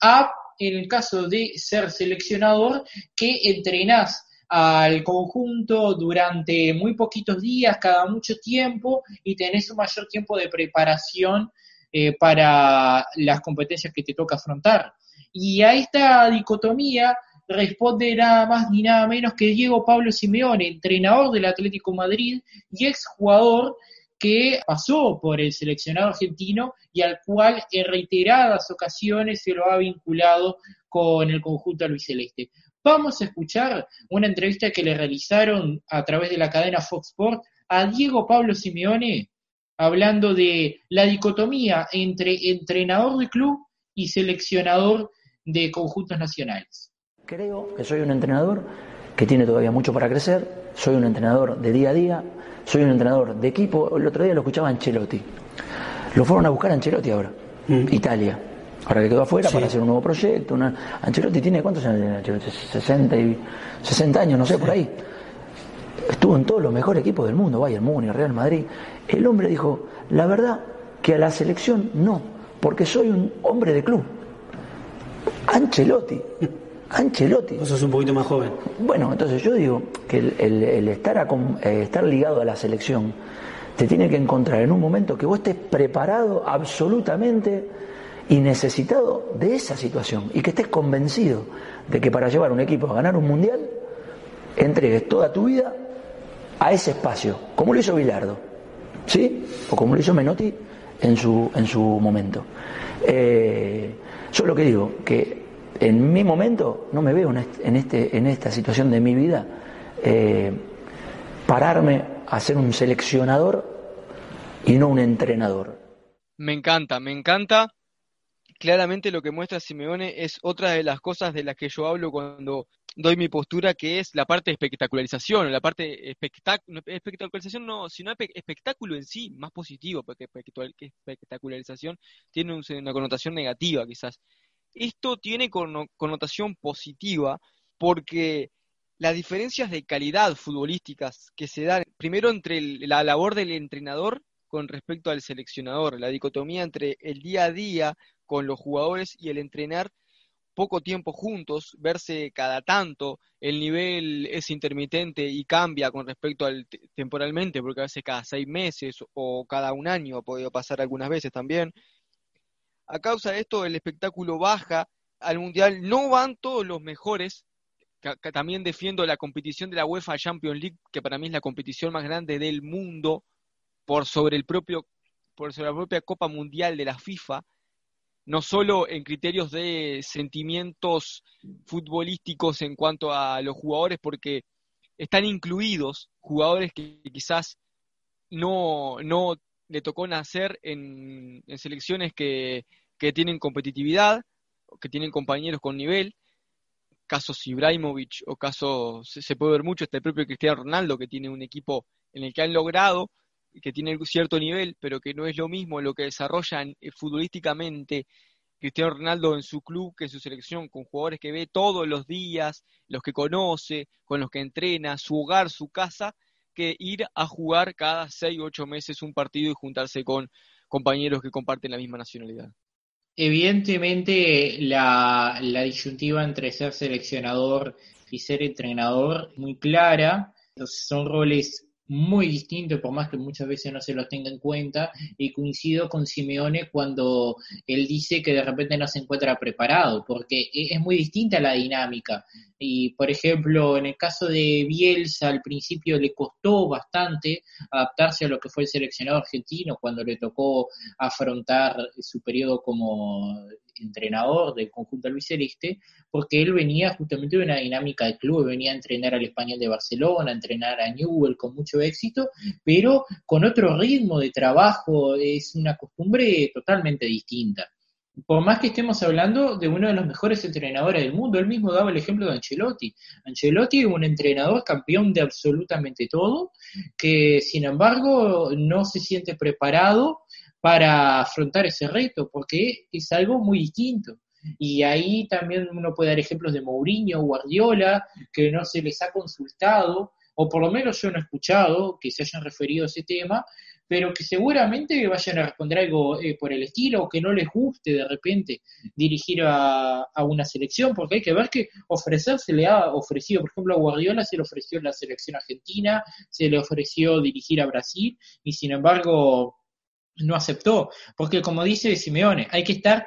a, en el caso de ser seleccionador, que entrenás al conjunto durante muy poquitos días, cada mucho tiempo, y tenés un mayor tiempo de preparación eh, para las competencias que te toca afrontar. Y a esta dicotomía responde nada más ni nada menos que Diego Pablo Simeone, entrenador del Atlético Madrid y exjugador que pasó por el seleccionado argentino y al cual en reiteradas ocasiones se lo ha vinculado con el conjunto albiceleste. Vamos a escuchar una entrevista que le realizaron a través de la cadena Fox Sport a Diego Pablo Simeone hablando de la dicotomía entre entrenador de club y seleccionador de conjuntos nacionales. Creo que soy un entrenador que tiene todavía mucho para crecer, soy un entrenador de día a día, soy un entrenador de equipo. El otro día lo escuchaba Ancelotti. Lo fueron a buscar a Ancelotti ahora, mm. Italia. Ahora que quedó afuera para hacer un nuevo proyecto. Ancelotti tiene, ¿cuántos años Ancelotti? 60, y, 60 años, no sé, por ahí. Estuvo en todos los mejores equipos del mundo, Bayern Múnich, Real Madrid. El hombre dijo, la verdad que a la selección no, porque soy un hombre de club. Ancelotti. Ancelotti. Vos sos un poquito más joven. Bueno, entonces yo digo que el, estar, eh, estar ligado a la selección te tiene que encontrar en un momento que vos estés preparado absolutamente y necesitado de esa situación y que estés convencido de que para llevar un equipo a ganar un mundial entregues toda tu vida a ese espacio, como lo hizo Bilardo, ¿sí? O como lo hizo Menotti en su, en su momento. Eh, yo lo que digo, que en mi momento no me veo en, este, en esta situación de mi vida eh, pararme a ser un seleccionador y no un entrenador. Me encanta, me encanta. Claramente lo que muestra Simeone es otra de las cosas de las que yo hablo cuando doy mi postura, que es la parte de espectacularización, la parte espectacularización no, sino espectáculo en sí, más positivo, porque espectacularización tiene una connotación negativa quizás. Esto tiene connotación positiva porque las diferencias de calidad futbolísticas que se dan primero entre la labor del entrenador con respecto al seleccionador, la dicotomía entre el día a día con los jugadores y el entrenar poco tiempo juntos, verse cada tanto, el nivel es intermitente y cambia con respecto al temporalmente, porque a veces cada seis meses o cada un año ha podido pasar algunas veces también. A causa de esto, el espectáculo baja, al Mundial no van todos los mejores, también defiendo la competición de la UEFA Champions League, que para mí es la competición más grande del mundo, por sobre el propio, por sobre la propia Copa Mundial de la FIFA, no solo en criterios de sentimientos futbolísticos en cuanto a los jugadores, porque están incluidos jugadores que quizás no, no le tocó nacer en, selecciones que, que, tienen competitividad, que tienen compañeros con nivel, casos Ibrahimovic o casos, se, puede ver mucho, está el propio Cristiano Ronaldo, que tiene un equipo en el que han logrado que tiene cierto nivel, pero que no es lo mismo lo que desarrollan eh, futbolísticamente Cristiano Ronaldo en su club que en su selección, con jugadores que ve todos los días, los que conoce, con los que entrena, su hogar, su casa, que ir a jugar cada seis o ocho meses un partido y juntarse con compañeros que comparten la misma nacionalidad. Evidentemente la, disyuntiva entre ser seleccionador y ser entrenador muy clara. son roles muy distinto, por más que muchas veces no se los tenga en cuenta, y coincido con Simeone cuando él dice que de repente no se encuentra preparado, porque e-, es muy distinta la dinámica. Y, por ejemplo, en el caso de Bielsa, al principio le costó bastante adaptarse a lo que fue el seleccionado argentino cuando le tocó afrontar su periodo como entrenador del conjunto albiceleste, porque él venía justamente de una dinámica de club, venía a entrenar al Español de Barcelona, a entrenar a Newell con mucho éxito, pero con otro ritmo de trabajo, es una costumbre totalmente distinta por más que estemos hablando de uno de los mejores entrenadores del mundo, él mismo daba el ejemplo de Ancelotti. Ancelotti es un entrenador campeón de absolutamente todo, que sin embargo no se siente preparado para afrontar ese reto, porque es algo muy distinto. Y ahí también uno puede dar ejemplos de Mourinho, Guardiola, que no se les ha consultado o por lo menos yo no he escuchado que se hayan referido a ese tema, pero que seguramente vayan a responder algo eh, por el estilo o que no les guste de repente dirigir a, una selección, porque hay que ver que ofrecer se le ha ofrecido, por ejemplo, a Guardiola se le ofreció la selección argentina, se le ofreció dirigir a Brasil y sin embargo no aceptó, porque como dice Simeone, hay que estar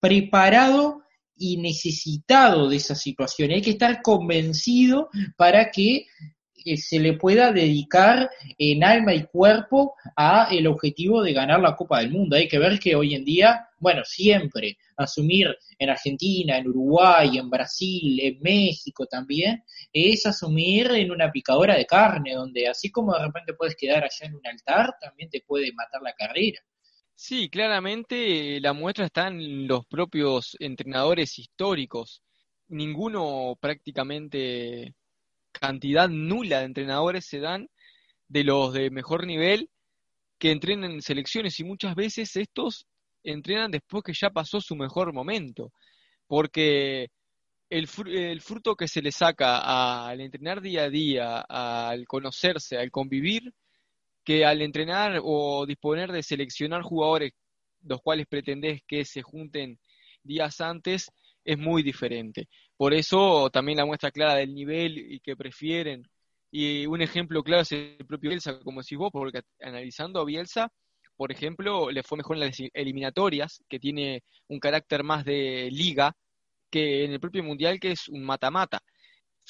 preparado y necesitado de esa situación, hay que estar convencido para que se le pueda dedicar en alma y cuerpo a el objetivo de ganar la Copa del Mundo. Hay que ver que hoy en día, bueno, siempre asumir en Argentina, en Uruguay, en Brasil, en México también, es asumir en una picadora de carne, donde así como de repente puedes quedar allá en un altar, también te puede matar la carrera. Sí, claramente la muestra está en los propios entrenadores históricos. Ninguno prácticamente cantidad nula de entrenadores se dan de los de mejor nivel que entrenan en selecciones y muchas veces estos entrenan después que ya pasó su mejor momento, porque el, el fruto que se le saca al entrenar día a día, al conocerse, al convivir, que al entrenar o disponer de seleccionar jugadores los cuales pretendés que se junten días antes, es muy diferente. Por eso también la muestra clara del nivel y que prefieren. Y un ejemplo claro es el propio Bielsa, como decís vos, porque analizando a Bielsa, por ejemplo, le fue mejor en las eliminatorias, que tiene un carácter más de liga, que en el propio Mundial, que es un mata-mata,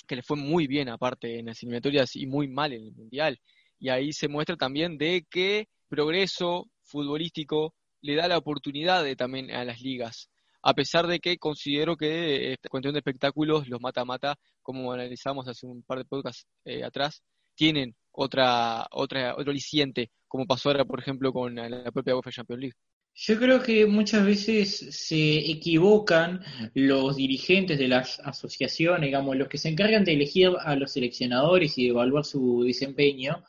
que le fue muy bien aparte en las eliminatorias y muy mal en el Mundial. Y ahí se muestra también de que progreso futbolístico le da la oportunidad de, también a las ligas a pesar de que considero que esta cuestión de espectáculos, los mata-mata, como analizamos hace un par de podcasts eh, atrás, tienen otra, otra, otro aliciente, como pasó ahora, por ejemplo, con la propia UEFA Champions League. Yo creo que muchas veces se equivocan los dirigentes de las asociaciones, digamos, los que se encargan de elegir a los seleccionadores y de evaluar su desempeño,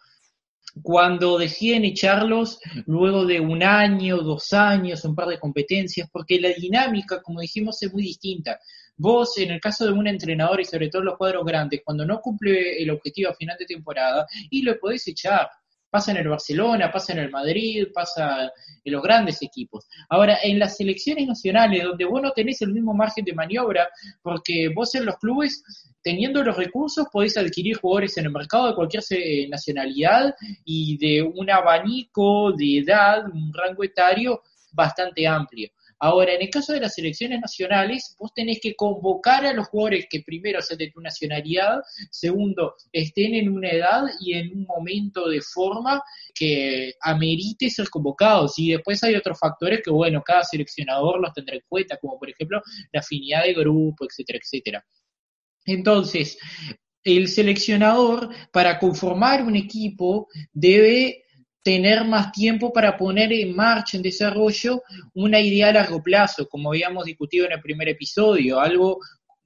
cuando deciden echarlos luego de un año, dos años, un par de competencias, porque la dinámica, como dijimos, es muy distinta. Vos, en el caso de un entrenador y sobre todo los cuadros grandes, cuando no cumple el objetivo a final de temporada, y lo podés echar. Pasa en el Barcelona, pasa en el Madrid, pasa en los grandes equipos. Ahora, en las selecciones nacionales, donde vos no tenés el mismo margen de maniobra, porque vos en los clubes teniendo los recursos podés adquirir jugadores en el mercado de cualquier nacionalidad y de un abanico de edad, un rango etario bastante amplio. Ahora, en el caso de las selecciones nacionales, vos tenés que convocar a los jugadores que primero sean de tu nacionalidad, segundo, estén en una edad y en un momento de forma que amerite ser convocados. Y después hay otros factores que, bueno, cada seleccionador los tendrá en cuenta, como por ejemplo la afinidad de grupo, etcétera, etcétera. Entonces, el seleccionador para conformar un equipo debe tener más tiempo para poner en marcha, en desarrollo, una idea a largo plazo, como habíamos discutido en el primer episodio, algo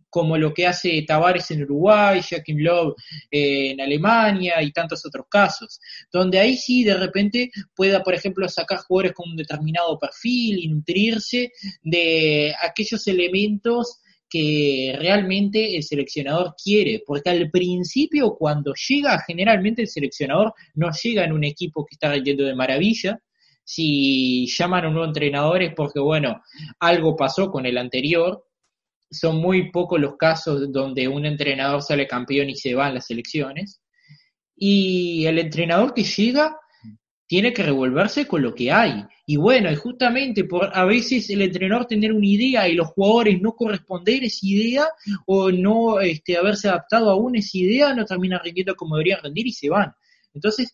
como lo que hace Tavares en Uruguay, Joachim Love eh, en Alemania y tantos otros casos, donde ahí sí de repente pueda, por ejemplo, sacar jugadores con un determinado perfil y nutrirse de aquellos elementos que realmente el seleccionador quiere, porque al principio cuando llega, generalmente el seleccionador no llega en un equipo que está yendo de maravilla, si llaman a un nuevo entrenador es porque, bueno, algo pasó con el anterior, son muy pocos los casos donde un entrenador sale campeón y se va en las elecciones, y el entrenador que llega tiene que revolverse con lo que hay. Y bueno, y justamente por a veces el entrenador tener una idea y los jugadores no corresponder esa idea o no este, haberse adaptado aún esa idea, no termina rindiendo como deberían rendir y se van. Entonces,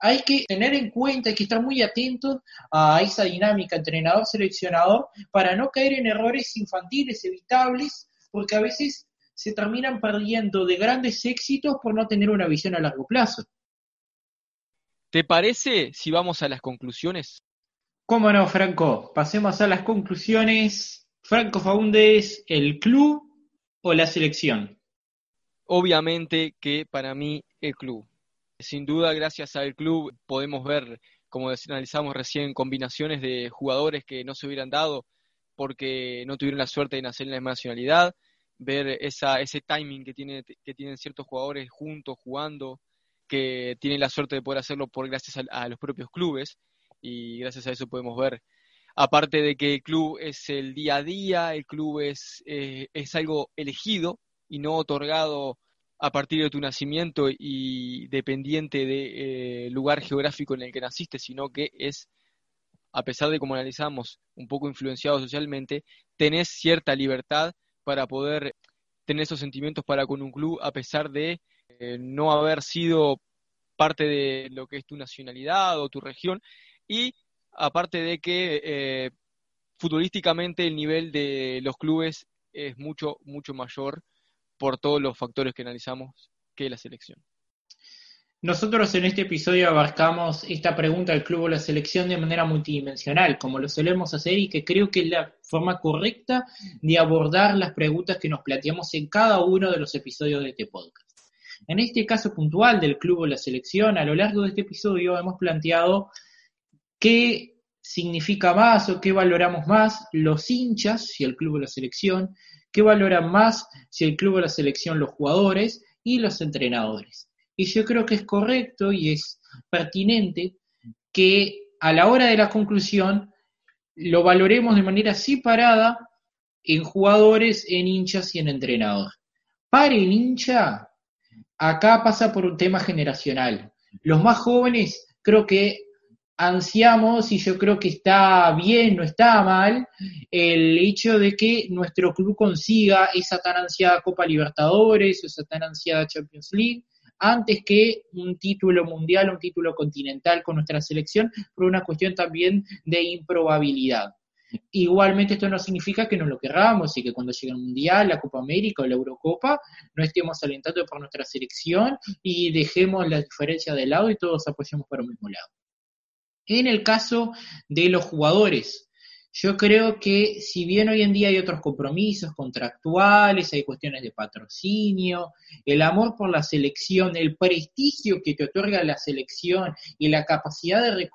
hay que tener en cuenta, hay que estar muy atentos a esa dinámica entrenador-seleccionador para no caer en errores infantiles evitables, porque a veces se terminan perdiendo de grandes éxitos por no tener una visión a largo plazo. ¿Te parece si vamos a las conclusiones? ¿Cómo no, Franco? Pasemos a las conclusiones. Franco Faúndez, ¿el club o la selección? Obviamente que para mí el club. Sin duda, gracias al club podemos ver, como analizamos recién, combinaciones de jugadores que no se hubieran dado porque no tuvieron la suerte de nacer en la misma nacionalidad, ver esa, ese timing que, tiene, que tienen ciertos jugadores juntos, jugando, que tienen la suerte de poder hacerlo por gracias a, los propios clubes y gracias a eso podemos ver, aparte de que el club es el día a día, el club es, eh, es algo elegido y no otorgado a partir de tu nacimiento y dependiente del de, eh, lugar geográfico en el que naciste, sino que es, a pesar de como analizamos, un poco influenciado socialmente, tenés cierta libertad para poder tener esos sentimientos para con un club a pesar de eh, no haber sido parte de lo que es tu nacionalidad o tu región y aparte de que eh, futbolísticamente el nivel de los clubes es mucho, mucho mayor por todos los factores que analizamos que la selección. Nosotros en este episodio abarcamos esta pregunta del club o la selección de manera multidimensional, como lo solemos hacer y que creo que es la forma correcta de abordar las preguntas que nos planteamos en cada uno de los episodios de este podcast. En este caso puntual del club o la selección, a lo largo de este episodio hemos planteado qué significa más o qué valoramos más los hinchas, si el club o la selección, ¿Qué valoran más si el club o la selección, los jugadores y los entrenadores? Y yo creo que es correcto y es pertinente que a la hora de la conclusión lo valoremos de manera separada en jugadores, en hinchas y en entrenador. Para el hincha, acá pasa por un tema generacional. Los más jóvenes creo que ansiamos, y yo creo que está bien, no está mal, el hecho de que nuestro club consiga esa tan ansiada Copa Libertadores, esa tan ansiada Champions League, antes que un título mundial, un título continental con nuestra selección, por una cuestión también de improbabilidad. Igualmente esto no significa que no lo querramos y que cuando llegue el Mundial, la Copa América o la Eurocopa, no estemos alentando por nuestra selección y dejemos la diferencia de lado y todos apoyemos para un mismo lado. En el caso de los jugadores, yo creo que si bien hoy en día hay otros compromisos contractuales, hay cuestiones de patrocinio, el amor por la selección, el prestigio que te otorga la selección y la capacidad de,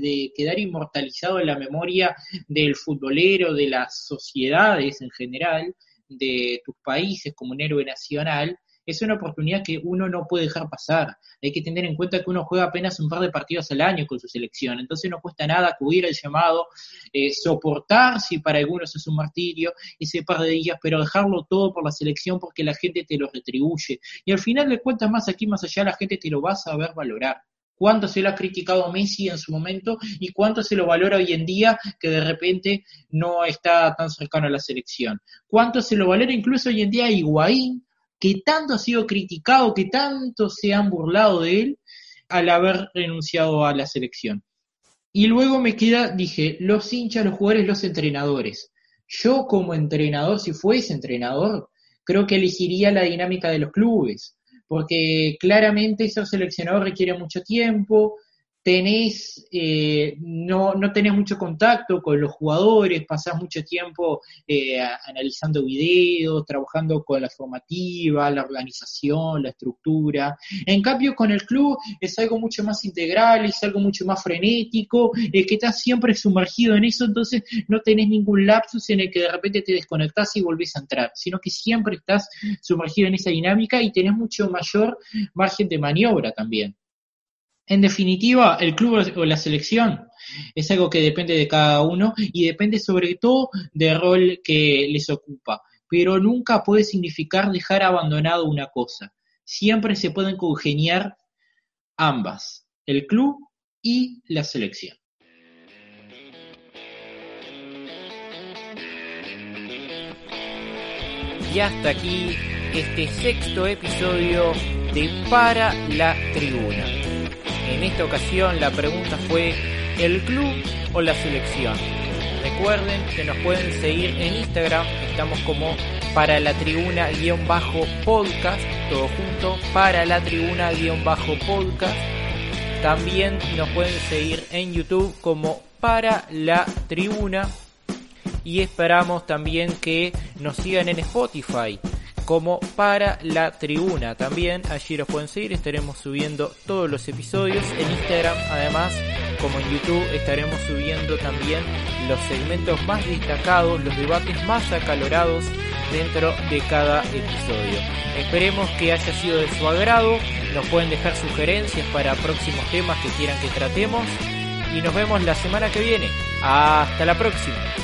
de quedar inmortalizado en la memoria del futbolero, de las sociedades en general, de tus países como un héroe nacional, es una oportunidad que uno no puede dejar pasar. Hay que tener en cuenta que uno juega apenas un par de partidos al año con su selección, entonces no cuesta nada acudir al llamado, eh, soportar si para algunos es un martirio ese par de días, pero dejarlo todo por la selección porque la gente te lo retribuye. Y al final de cuentas, más aquí, más allá, la gente te lo va a saber valorar cuánto se lo ha criticado Messi en su momento y cuánto se lo valora hoy en día que de repente no está tan cercano a la selección. Cuánto se lo valora incluso hoy en día Higuaín, que tanto ha sido criticado, que tanto se han burlado de él al haber renunciado a la selección. Y luego me queda, dije, los hinchas, los jugadores, los entrenadores. Yo como entrenador, si fuese entrenador, creo que elegiría la dinámica de los clubes, porque claramente ser seleccionador requiere mucho tiempo, tenés, eh, no, no tenés mucho contacto con los jugadores, pasás mucho tiempo eh, analizando videos, trabajando con la formativa, la organización, la estructura. En cambio, con el club es algo mucho más integral, es algo mucho más frenético, eh, que estás siempre sumergido en eso, entonces no tenés ningún lapsus en el que de repente te desconectás y volvés a entrar, sino que siempre estás sumergido en esa dinámica y tenés mucho mayor margen de maniobra también. En definitiva, el club o la selección es algo que depende de cada uno y depende sobre todo del rol que les ocupa, pero nunca puede significar dejar abandonado una cosa. Siempre se pueden congeniar ambas, el club y la selección. Y hasta aquí este sexto episodio de Para la Tribuna. En esta ocasión la pregunta fue ¿el club o la selección? Recuerden que nos pueden seguir en Instagram, estamos como para la tribuna guion bajo podcast, todo junto, para la tribuna guion bajo podcast. También nos pueden seguir en YouTube como para la tribuna y esperamos también que nos sigan en Spotify como para la tribuna. También allí los pueden seguir, estaremos subiendo todos los episodios. En Instagram, además, como en YouTube, estaremos subiendo también los segmentos más destacados, los debates más acalorados dentro de cada episodio. Esperemos que haya sido de su agrado, nos pueden dejar sugerencias para próximos temas que quieran que tratemos y nos vemos la semana que viene. Hasta la próxima.